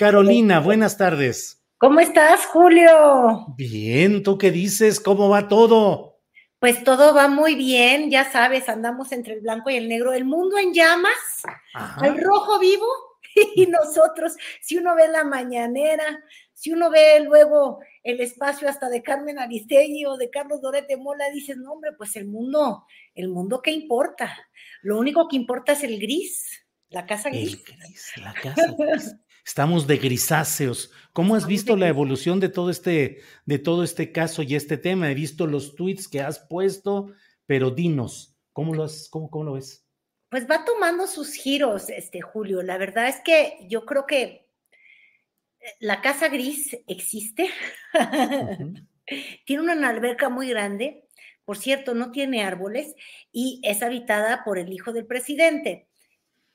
Carolina, buenas tardes. ¿Cómo estás, Julio? Bien, ¿tú qué dices? ¿Cómo va todo? Pues todo va muy bien, ya sabes, andamos entre el blanco y el negro, el mundo en llamas, Ajá. al rojo vivo, y nosotros, si uno ve la mañanera, si uno ve luego el espacio hasta de Carmen Aristegui o de Carlos Dorete Mola, dices, no, hombre, pues el mundo, el mundo, ¿qué importa? Lo único que importa es el gris, la casa El gris. gris, la casa gris. Estamos de grisáceos. ¿Cómo has visto la evolución de todo este, de todo este caso y este tema? He visto los tweets que has puesto, pero dinos, ¿cómo lo, has, cómo, cómo lo ves? Pues va tomando sus giros, este Julio. La verdad es que yo creo que eh, la casa gris existe. Tiene una alberca muy grande, por cierto, no tiene árboles y es habitada por el hijo del presidente.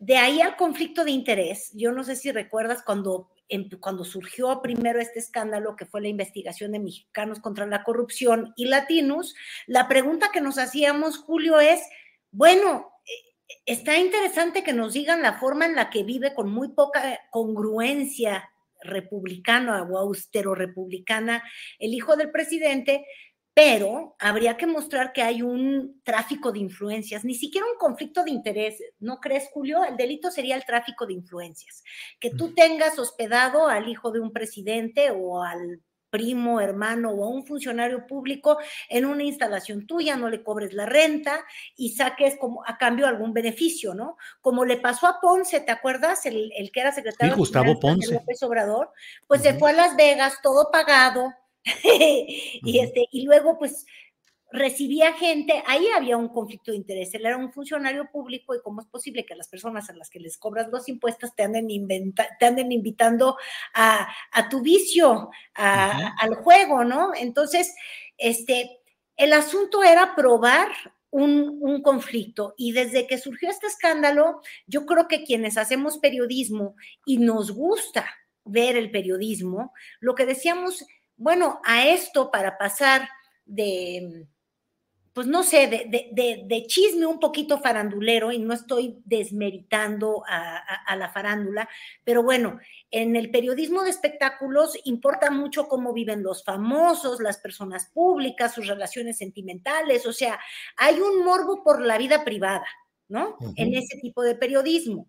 De ahí al conflicto de interés, yo no sé si recuerdas cuando, em- cuando surgió primero este escándalo que fue la investigación de mexicanos contra la corrupción y latinos, la pregunta que nos hacíamos, Julio, es, bueno, eh, está interesante que nos digan la forma en la que vive con muy poca congruencia republicana o austero republicana el hijo del presidente, pero habría que mostrar que hay un tráfico de influencias, ni siquiera un conflicto de interés, ¿no crees, Julio? El delito sería el tráfico de influencias, que tú tengas hospedado al hijo de un presidente o al primo, hermano o a un funcionario público en una instalación tuya, no le cobres la renta y saques como a cambio algún beneficio, ¿no? Como le pasó a Ponce, ¿te acuerdas? El, el que era secretario Sí, de Gustavo Ponce. López Obrador, pues se fue a Las Vegas, todo pagado, y, este, y luego pues recibía gente, ahí había un conflicto de interés, él era un funcionario público y cómo es posible que las personas a las que les cobras los impuestos te anden, inventa- te anden invitando a, a tu vicio, a- al juego, ¿no? Entonces, este, el asunto era probar un, un conflicto y desde que surgió este escándalo, yo creo que quienes hacemos periodismo y nos gusta ver el periodismo, lo que decíamos, bueno, a esto para pasar de, pues no sé, de, de- de- de chisme un poquito farandulero, y no estoy desmeritando a, a- a la farándula, pero bueno, en el periodismo de espectáculos importa mucho cómo viven los famosos, las personas públicas, sus relaciones sentimentales, o sea, hay un morbo por la vida privada, ¿no? En ese tipo de periodismo.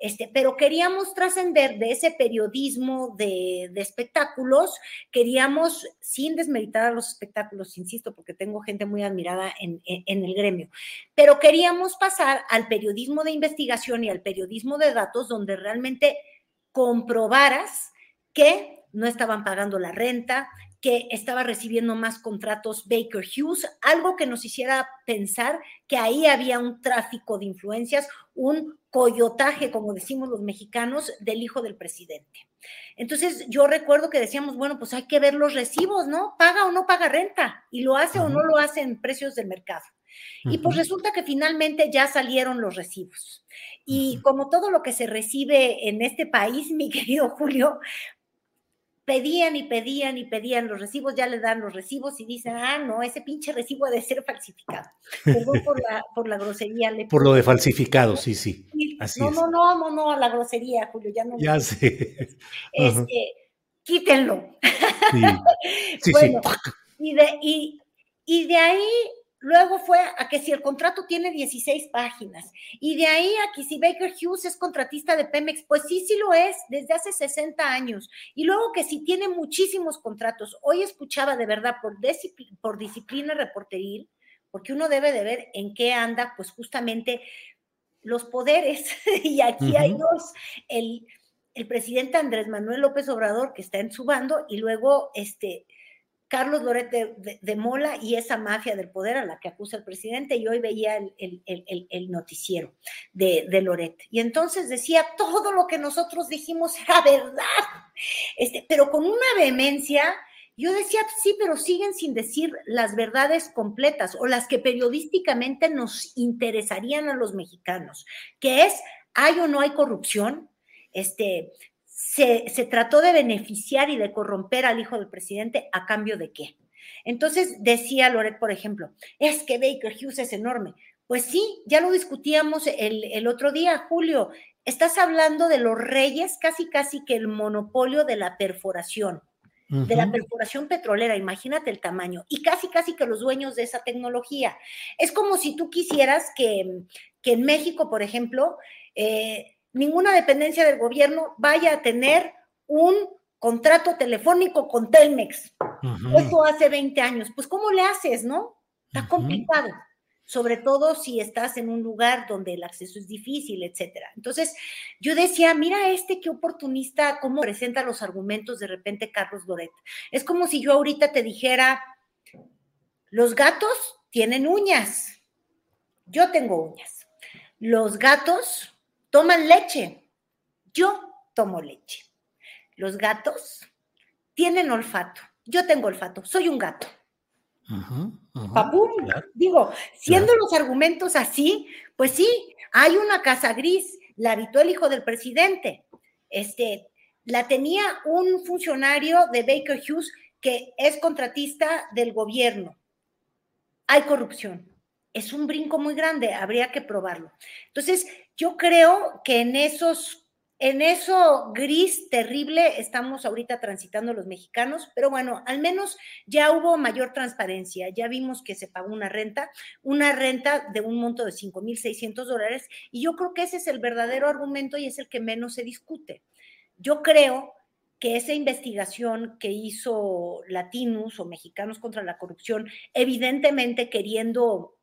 Este, pero queríamos trascender de ese periodismo de, de espectáculos, queríamos, sin desmeritar a los espectáculos, insisto, porque tengo gente muy admirada en, en- en el gremio, pero queríamos pasar al periodismo de investigación y al periodismo de datos, donde realmente comprobaras que no estaban pagando la renta, que estaba recibiendo más contratos Baker Hughes, algo que nos hiciera pensar que ahí había un tráfico de influencias, un coyotaje, como decimos los mexicanos, del hijo del presidente. Entonces yo recuerdo que decíamos, bueno, pues hay que ver los recibos, ¿no? ¿Paga o no paga renta? ¿Y lo hace o no lo hace en precios del mercado? Y pues resulta que finalmente ya salieron los recibos. Y como todo lo que se recibe en este país, mi querido Julio, pedían y pedían y pedían los recibos, ya le dan los recibos y dicen, ah, no, ese pinche recibo ha de ser falsificado. Perdón por la, por la grosería. le Por lo de falsificado, sí, sí. Sí, así no, es. no, no, no, no, a la grosería, Julio, ya no. Ya sé. Este, quítenlo. Sí, sí, Y, de, y, y de ahí Luego fue a que si el contrato tiene 16 páginas y de ahí a que si Baker Hughes es contratista de Pemex, pues sí, sí lo es desde hace 60 años. Y luego que si tiene muchísimos contratos. Hoy escuchaba de verdad por, por disciplina reporteril, porque uno debe de ver en qué anda, pues justamente los poderes. y aquí hay dos, el, el presidente Andrés Manuel López Obrador, que está en su bando, y luego este Carlos Loret de, Mola y esa mafia del poder a la que acusa el presidente. Y hoy veía el, noticiero de, Loret. Y entonces decía, todo lo que nosotros dijimos era verdad. Este, pero con una vehemencia, yo decía, sí, pero siguen sin decir las verdades completas o las que periodísticamente nos interesarían a los mexicanos, que es, ¿hay o no hay corrupción? Este, se, trató de beneficiar y de corromper al hijo del presidente a cambio de qué. Entonces decía Loret, por ejemplo, es que Baker Hughes es enorme. Pues sí, ya lo discutíamos el, otro día, Julio. Estás hablando de los reyes, casi casi que el monopolio de la perforación, de la perforación petrolera, imagínate el tamaño, y casi casi que los dueños de esa tecnología. Es como si tú quisieras que, que en México, por ejemplo, eh, ninguna dependencia del gobierno vaya a tener un contrato telefónico con Telmex. Eso hace 20 años. Pues, ¿cómo le haces, no? Está complicado, sobre todo si estás en un lugar donde el acceso es difícil, etcétera. Entonces, yo decía, mira este qué oportunista, cómo presenta los argumentos de repente Carlos Loret. Es como si yo ahorita te dijera, los gatos tienen uñas. Yo tengo uñas. Los gatos toman leche. Yo tomo leche. Los gatos tienen olfato. Yo tengo olfato. Soy un gato. Digo, siendo los argumentos así, pues sí, hay una casa gris, la habitó el hijo del presidente. Este, la tenía un funcionario de Baker Hughes que es contratista del gobierno. Hay corrupción. Es un brinco muy grande, habría que probarlo. Entonces, yo creo que en esos, en eso gris terrible estamos ahorita transitando los mexicanos, pero bueno, al menos ya hubo mayor transparencia, ya vimos que se pagó una renta, una renta de un monto de 5.600 dólares, y yo creo que ese es el verdadero argumento y es el que menos se discute. Yo creo que esa investigación que hizo Latinos o Mexicanos contra la Corrupción, evidentemente queriendo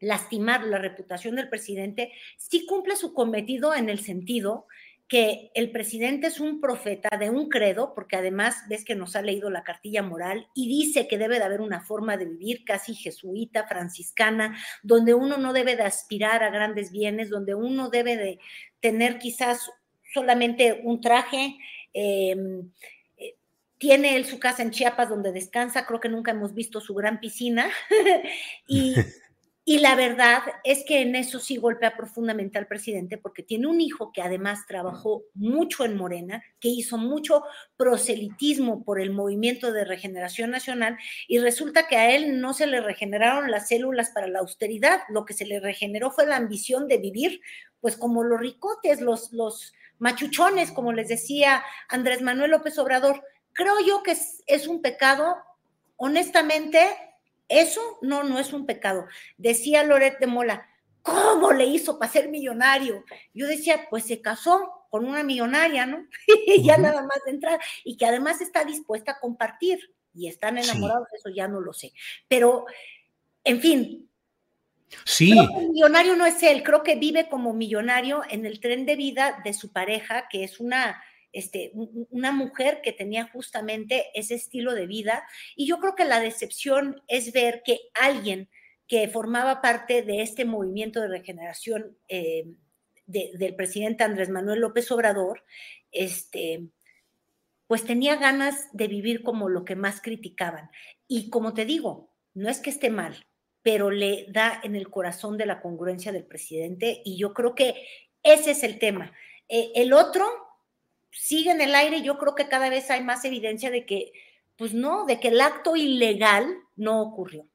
lastimar la reputación del presidente, sí cumple su cometido en el sentido que el presidente es un profeta de un credo, porque además ves que nos ha leído la cartilla moral y dice que debe de haber una forma de vivir casi jesuita, franciscana, donde uno no debe de aspirar a grandes bienes, donde uno debe de tener quizás solamente un traje. Em, eh, tiene él su casa en Chiapas donde descansa, creo que nunca hemos visto su gran piscina. y, y la verdad es que en eso sí golpea profundamente al presidente porque tiene un hijo que además trabajó mucho en Morena, que hizo mucho proselitismo por el movimiento de regeneración nacional y resulta que a él no se le regeneraron las células para la austeridad, lo que se le regeneró fue la ambición de vivir pues como los ricotes, los, machuchones, como les decía Andrés Manuel López Obrador. Creo yo que es un pecado, honestamente, eso no, no es un pecado. Decía Loret de Mola, ¿cómo le hizo para ser millonario? Yo decía, pues se casó con una millonaria, ¿no? Y ya nada más de entrar, y que además está dispuesta a compartir, y están enamorados, eso ya no lo sé. Pero, en fin. Sí. el millonario no es él, creo que vive como millonario en el tren de vida de su pareja, que es una este, una mujer que tenía justamente ese estilo de vida. Y yo creo que la decepción es ver que alguien que formaba parte de este movimiento de regeneración eh, del presidente Andrés Manuel López Obrador, este, pues tenía ganas de vivir como lo que más criticaban. Y como te digo, no es que esté mal, pero le da en el corazón de la congruencia del presidente y yo creo que ese es el tema. Eh, el otro, sigue en el aire, yo creo que cada vez hay más evidencia de que, pues no, de que el acto ilegal no ocurrió.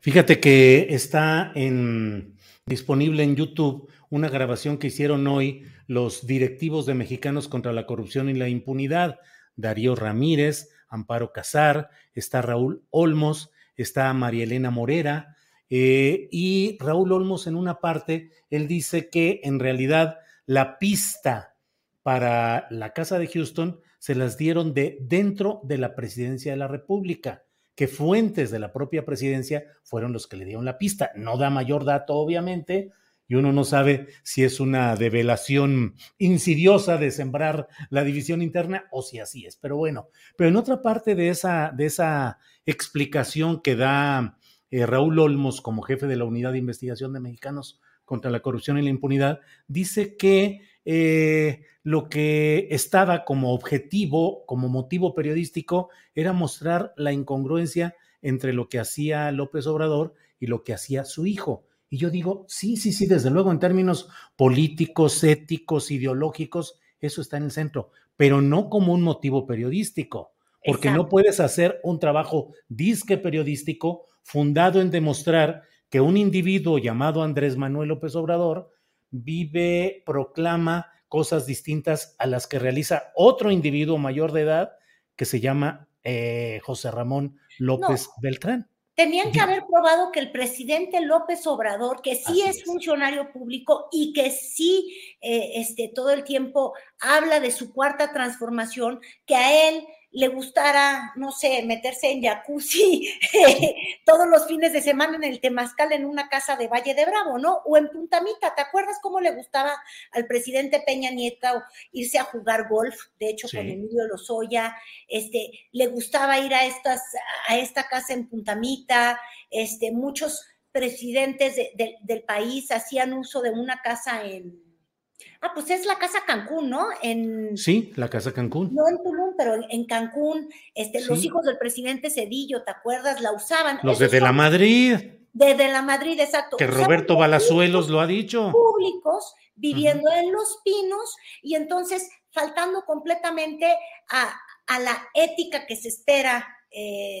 Fíjate que está en, disponible en YouTube una grabación que hicieron hoy los directivos de Mexicanos contra la Corrupción y la Impunidad Darío Ramírez, Amparo Casar, está Raúl Olmos, está María Elena Morera, eh, y Raúl Olmos en una parte, él dice que en realidad la pista para la Casa de Houston se las dieron de dentro de la presidencia de la República, que fuentes de la propia presidencia fueron los que le dieron la pista. No da mayor dato, obviamente, y uno no sabe si es una develación insidiosa de sembrar la división interna o si así es. Pero bueno, pero en otra parte de esa, de esa explicación que da eh, Raúl Olmos como jefe de la Unidad de Investigación de Mexicanos contra la Corrupción y la Impunidad, dice que eh, lo que estaba como objetivo, como motivo periodístico, era mostrar la incongruencia entre lo que hacía López Obrador y lo que hacía su hijo. Y yo digo, sí, sí, sí, desde luego en términos políticos, éticos, ideológicos, eso está en el centro, pero no como un motivo periodístico, porque no puedes hacer un trabajo disque periodístico fundado en demostrar que un individuo llamado Andrés Manuel López Obrador vive, proclama cosas distintas a las que realiza otro individuo mayor de edad que se llama eh, José Ramón López Beltrán. Tenían que haber probado que el presidente López Obrador, que sí es, funcionario público y que sí eh, este, todo el tiempo habla de su cuarta transformación, que a él le gustara, no sé, meterse en jacuzzi todos los fines de semana en el Temazcal en una casa de Valle de Bravo, ¿no? O en Puntamita, ¿te acuerdas cómo le gustaba al presidente Peña Nieto irse a jugar golf? De hecho, con Emilio Lozoya, este, le gustaba ir a estas, a esta casa en Puntamita, este, muchos presidentes del país hacían uso de una casa en Ah, pues es la Casa Cancún, ¿no? En, sí, la Casa Cancún. No en Tulum, pero en Cancún, este, los hijos del presidente Cedillo, ¿te acuerdas? La usaban. Los de, la Madrid. Desde la Madrid, exacto. Que Roberto Balazuelos lo ha dicho. Públicos, viviendo en Los Pinos, y entonces faltando completamente a, a la ética que se espera eh,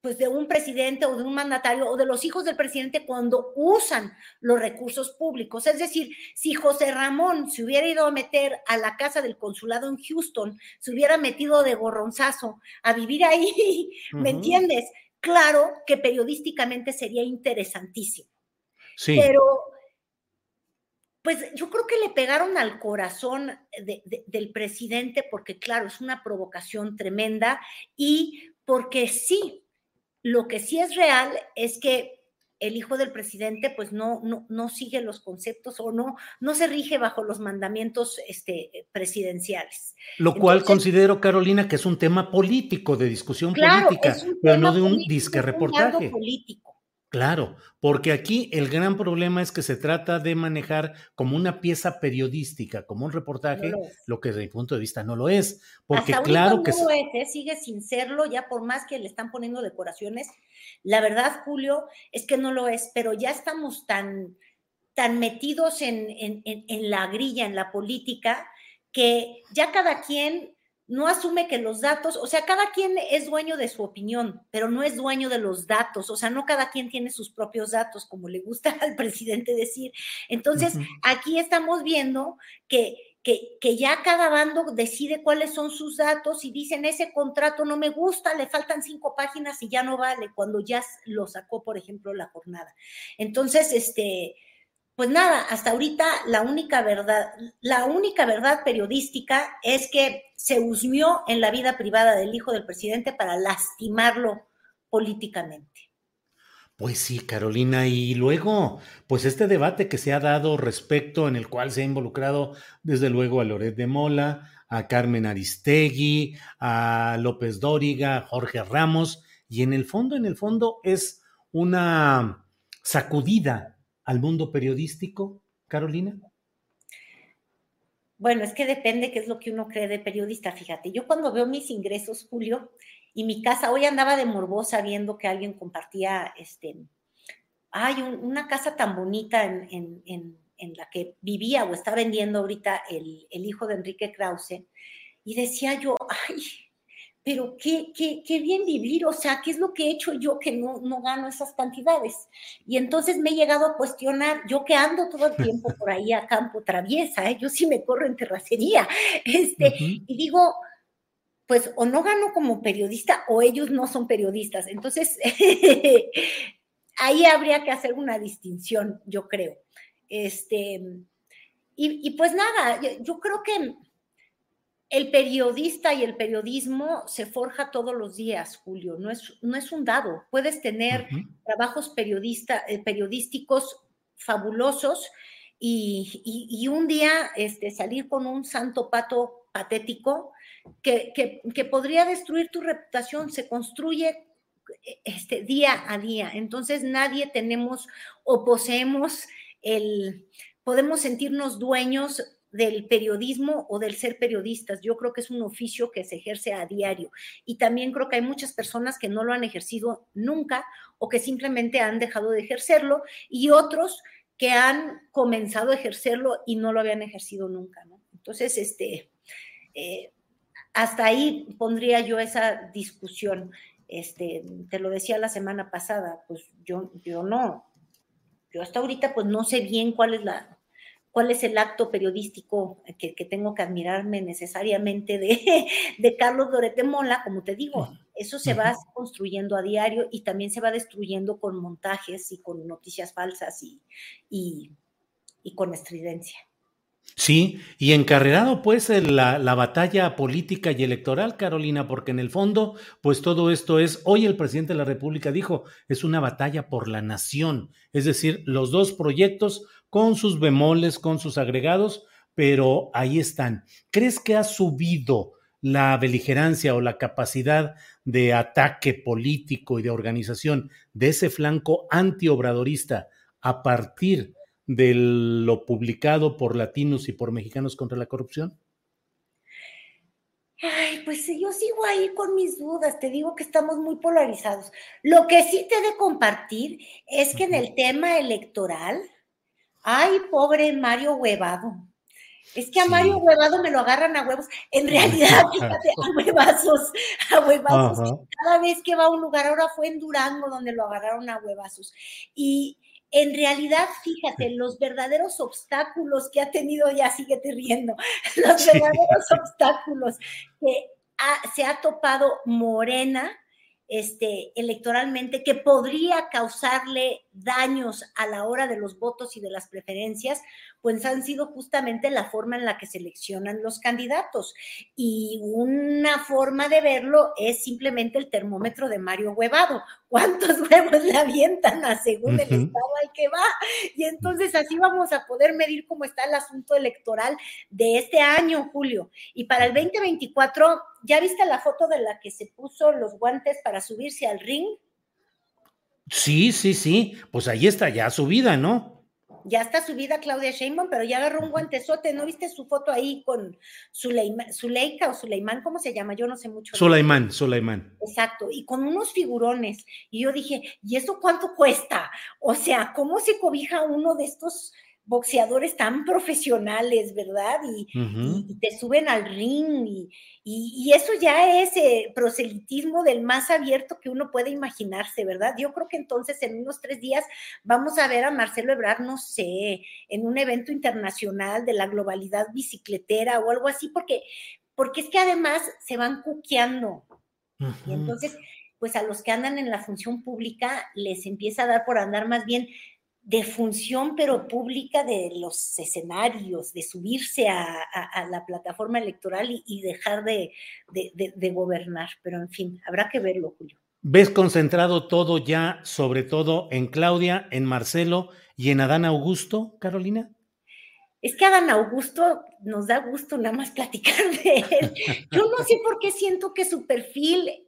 Pues de un presidente o de un mandatario o de los hijos del presidente cuando usan los recursos públicos. Es decir, si José Ramón se hubiera ido a meter a la casa del consulado en Houston, se hubiera metido de gorronzazo a vivir ahí, ¿me entiendes? Claro que periodísticamente sería interesantísimo. Sí. Pero, pues yo creo que le pegaron al corazón del presidente porque, claro, es una provocación tremenda y porque sí, lo que sí es real es que el hijo del presidente pues no, no, no sigue los conceptos o no, no se rige bajo los mandamientos este, presidenciales. Lo cual considero, Carolina, que es un tema político, de discusión política, pero no de un disque reportaje. Político. Claro, porque aquí el gran problema es que se trata de manejar como una pieza periodística, como un reportaje, lo, que desde mi punto de vista no lo es. Porque claro que no es, ¿eh? sigue sin serlo, ya por más que le están poniendo decoraciones. La verdad, Julio, es que no lo es, pero ya estamos tan, tan metidos en, en, en la grilla, en la política, que ya cada quien no asume que los datos, o sea, cada quien es dueño de su opinión, pero no es dueño de los datos, o sea, no cada quien tiene sus propios datos, como le gusta al presidente decir. Entonces, aquí estamos viendo que, que, que, ya cada bando decide cuáles son sus datos y dicen, ese contrato no me gusta, le faltan cinco páginas y ya no vale, cuando ya lo sacó, por ejemplo, la jornada. Entonces, este, pues nada, hasta ahorita la única verdad, la única verdad periodística es que se husmió en la vida privada del hijo del presidente para lastimarlo políticamente. Pues sí, Carolina, y luego, pues este debate que se ha dado respecto en el cual se ha involucrado desde luego a Loret de Mola, a Carmen Aristegui, a López Dóriga, a Jorge Ramos, y en el fondo, en el fondo es una sacudida al mundo periodístico, Carolina? Bueno, es que depende qué es lo que uno cree de periodista. Fíjate, yo cuando veo mis ingresos, Julio, y mi casa, hoy andaba de morbosa viendo que alguien compartía, este, hay una casa tan bonita en, la que vivía o está vendiendo ahorita el, el hijo de Enrique Krause, y decía yo, ay, pero qué, qué, qué, bien vivir, o sea, ¿qué es lo que he hecho yo que no, no gano esas cantidades? Y entonces me he llegado a cuestionar, yo que ando todo el tiempo por ahí a campo traviesa, ¿eh? yo sí me corro en terracería, este, y digo, pues o no gano como periodista o ellos no son periodistas. Entonces, ahí habría que hacer una distinción, yo creo. Este, y, y pues nada, yo creo que el periodista y el periodismo se forja todos los días, Julio, no es, no es un dado. Puedes tener trabajos periodista, eh, periodísticos fabulosos y, un día este, salir con un santo pato patético que, que, podría destruir tu reputación, se construye este, día a día. Entonces nadie tenemos o poseemos el, podemos sentirnos dueños del periodismo o del ser periodistas. Yo creo que es un oficio que se ejerce a diario y también creo que hay muchas personas que no lo han ejercido nunca o que simplemente han dejado de ejercerlo y otros que han comenzado a ejercerlo y no lo habían ejercido nunca. Entonces, este, eh, hasta ahí pondría yo esa discusión. Este, te lo decía la semana pasada, pues yo, yo no, yo hasta ahorita pues no sé bien cuál es la, cuál es el acto periodístico que, tengo que admirarme necesariamente de, de Carlos Dorete Mola, como te digo, eso se va construyendo a diario y también se va destruyendo con montajes y con noticias falsas y, y, con estridencia. Sí, y encarrerado pues la, la, batalla política y electoral, Carolina, porque en el fondo, pues todo esto es, hoy el presidente de la República dijo, es una batalla por la nación, es decir, los dos proyectos con sus bemoles, con sus agregados, pero ahí están. ¿Crees que ha subido la beligerancia o la capacidad de ataque político y de organización de ese flanco antiobradorista a partir de lo publicado por latinos y por mexicanos contra la corrupción? Ay, pues yo sigo ahí con mis dudas, te digo que estamos muy polarizados. Lo que sí te he de compartir es que en el tema electoral, Ay, pobre Mario Huevado. Es que a Mario Huevado me lo agarran a huevos. En realidad, fíjate, a huevazos, a huevazos. Cada vez que va a un lugar, ahora fue en Durango donde lo agarraron a huevazos. Y en realidad, fíjate, los verdaderos obstáculos que ha tenido, ya sigue riendo, los verdaderos obstáculos que se ha topado Morena este, electoralmente que podría causarle daños a la hora de los votos y de las preferencias, pues han sido justamente la forma en la que seleccionan los candidatos. Y una forma de verlo es simplemente el termómetro de Mario Huevado. ¿Cuántos huevos le avientan a según el estado al que va? Y entonces así vamos a poder medir cómo está el asunto electoral de este año, Julio. Y para el 2024, ¿ya viste la foto de la que se puso los guantes para subirse al ring? Sí, sí, sí. Pues ahí está ya subida, ¿no? Ya está subida Claudia Sheinbaum, pero ya agarró un guantezote, ¿no viste su foto ahí con Zuleika o Suleimán, ¿cómo se llama? Yo no sé mucho. Suleimán, Suleimán. Exacto, y con unos figurones. Y yo dije, ¿y eso cuánto cuesta? O sea, ¿cómo se cobija uno de estos boxeadores tan profesionales, ¿verdad? Y, te suben al ring y, y eso ya es eh, proselitismo del más abierto que uno puede imaginarse, ¿verdad? Yo creo que entonces en unos tres días vamos a ver a Marcelo Ebrard, no sé, en un evento internacional de la globalidad bicicletera o algo así, porque, porque es que además se van cuqueando. Y entonces, pues a los que andan en la función pública les empieza a dar por andar más bien de función, pero pública de los escenarios, de subirse a, la plataforma electoral y, dejar de, de, gobernar. Pero en fin, habrá que verlo, Julio. ¿Ves concentrado todo ya, sobre todo en Claudia, en Marcelo y en Adán Augusto, Carolina? Es que Adán Augusto nos da gusto nada más platicar de él. Yo no sé por qué siento que su perfil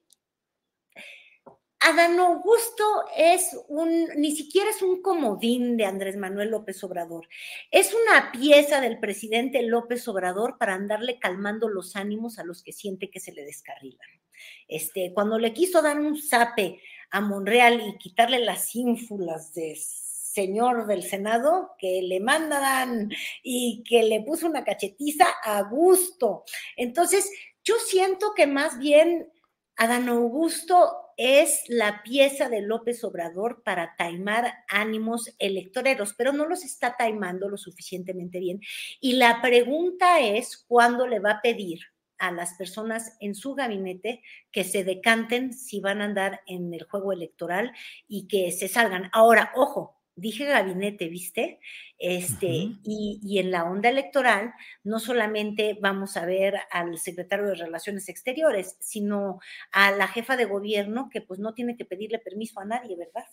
Adán Augusto es un, ni siquiera es un comodín de Andrés Manuel López Obrador, es una pieza del presidente López Obrador para andarle calmando los ánimos a los que siente que se le descarrilan. Este, cuando le quiso dar un zape a Monreal y quitarle las ínfulas de señor del Senado que le mandan y que le puso una cachetiza a gusto. Entonces, yo siento que más bien Adán Augusto es la pieza de López Obrador para taimar ánimos electoreros, pero no los está taimando lo suficientemente bien. Y la pregunta es cuándo le va a pedir a las personas en su gabinete que se decanten si van a andar en el juego electoral y que se salgan. Ahora, ojo, dije gabinete, ¿viste? Este, y, en la onda electoral no solamente vamos a ver al secretario de Relaciones Exteriores, sino a la jefa de gobierno que pues no tiene que pedirle permiso a nadie, ¿verdad?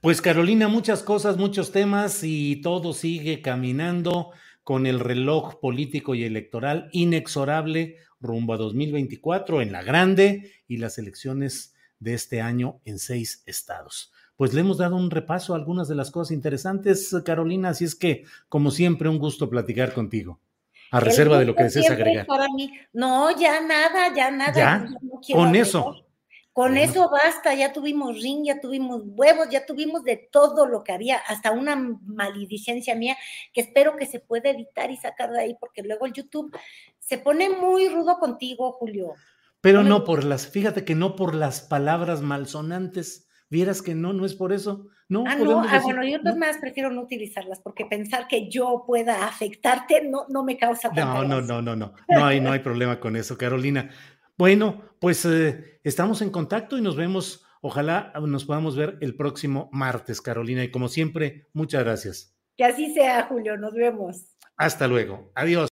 Pues Carolina, muchas cosas, muchos temas y todo sigue caminando con el reloj político y electoral inexorable rumbo a 2024 en la grande y las elecciones de este año en seis estados pues le hemos dado un repaso a algunas de las cosas interesantes, Carolina, así es que, como siempre, un gusto platicar contigo. A reserva de lo que desees agregar. Para mí. No, ya nada, ya nada. ¿Ya? Con eso. Con eso basta, ya tuvimos ring, ya tuvimos huevos, ya tuvimos de todo lo que había, hasta una maledicencia mía que espero que se pueda editar y sacar de ahí, porque luego el YouTube se pone muy rudo contigo, Julio. Pero no por las, fíjate que no por las palabras malsonantes, Vieras que no, no es por eso. No, ah, no, ah, bueno, yo más prefiero no utilizarlas porque pensar que yo pueda afectarte no, no me causa No, no, no, no, no, no hay, no hay problema con eso, Carolina. Bueno, pues eh, estamos en contacto y nos vemos. Ojalá nos podamos ver el próximo martes, Carolina. Y como siempre, muchas gracias. Que así sea, Julio. Nos vemos. Hasta luego. Adiós.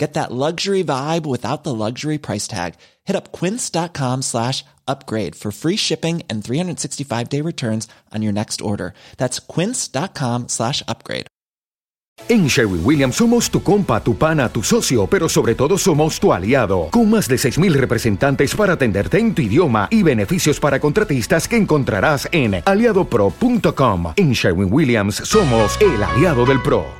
Get that luxury vibe without the luxury price tag. Hit up quince.com slash upgrade for free shipping and 365 day returns on your next order. That's quince.com slash upgrade. En Sherwin Williams somos tu compa, tu pana, tu socio, pero sobre todo somos tu aliado. Con más de 6,000 representantes para atenderte en tu idioma y beneficios para contratistas que encontrarás en aliadopro.com. En Sherwin Williams somos el aliado del pro.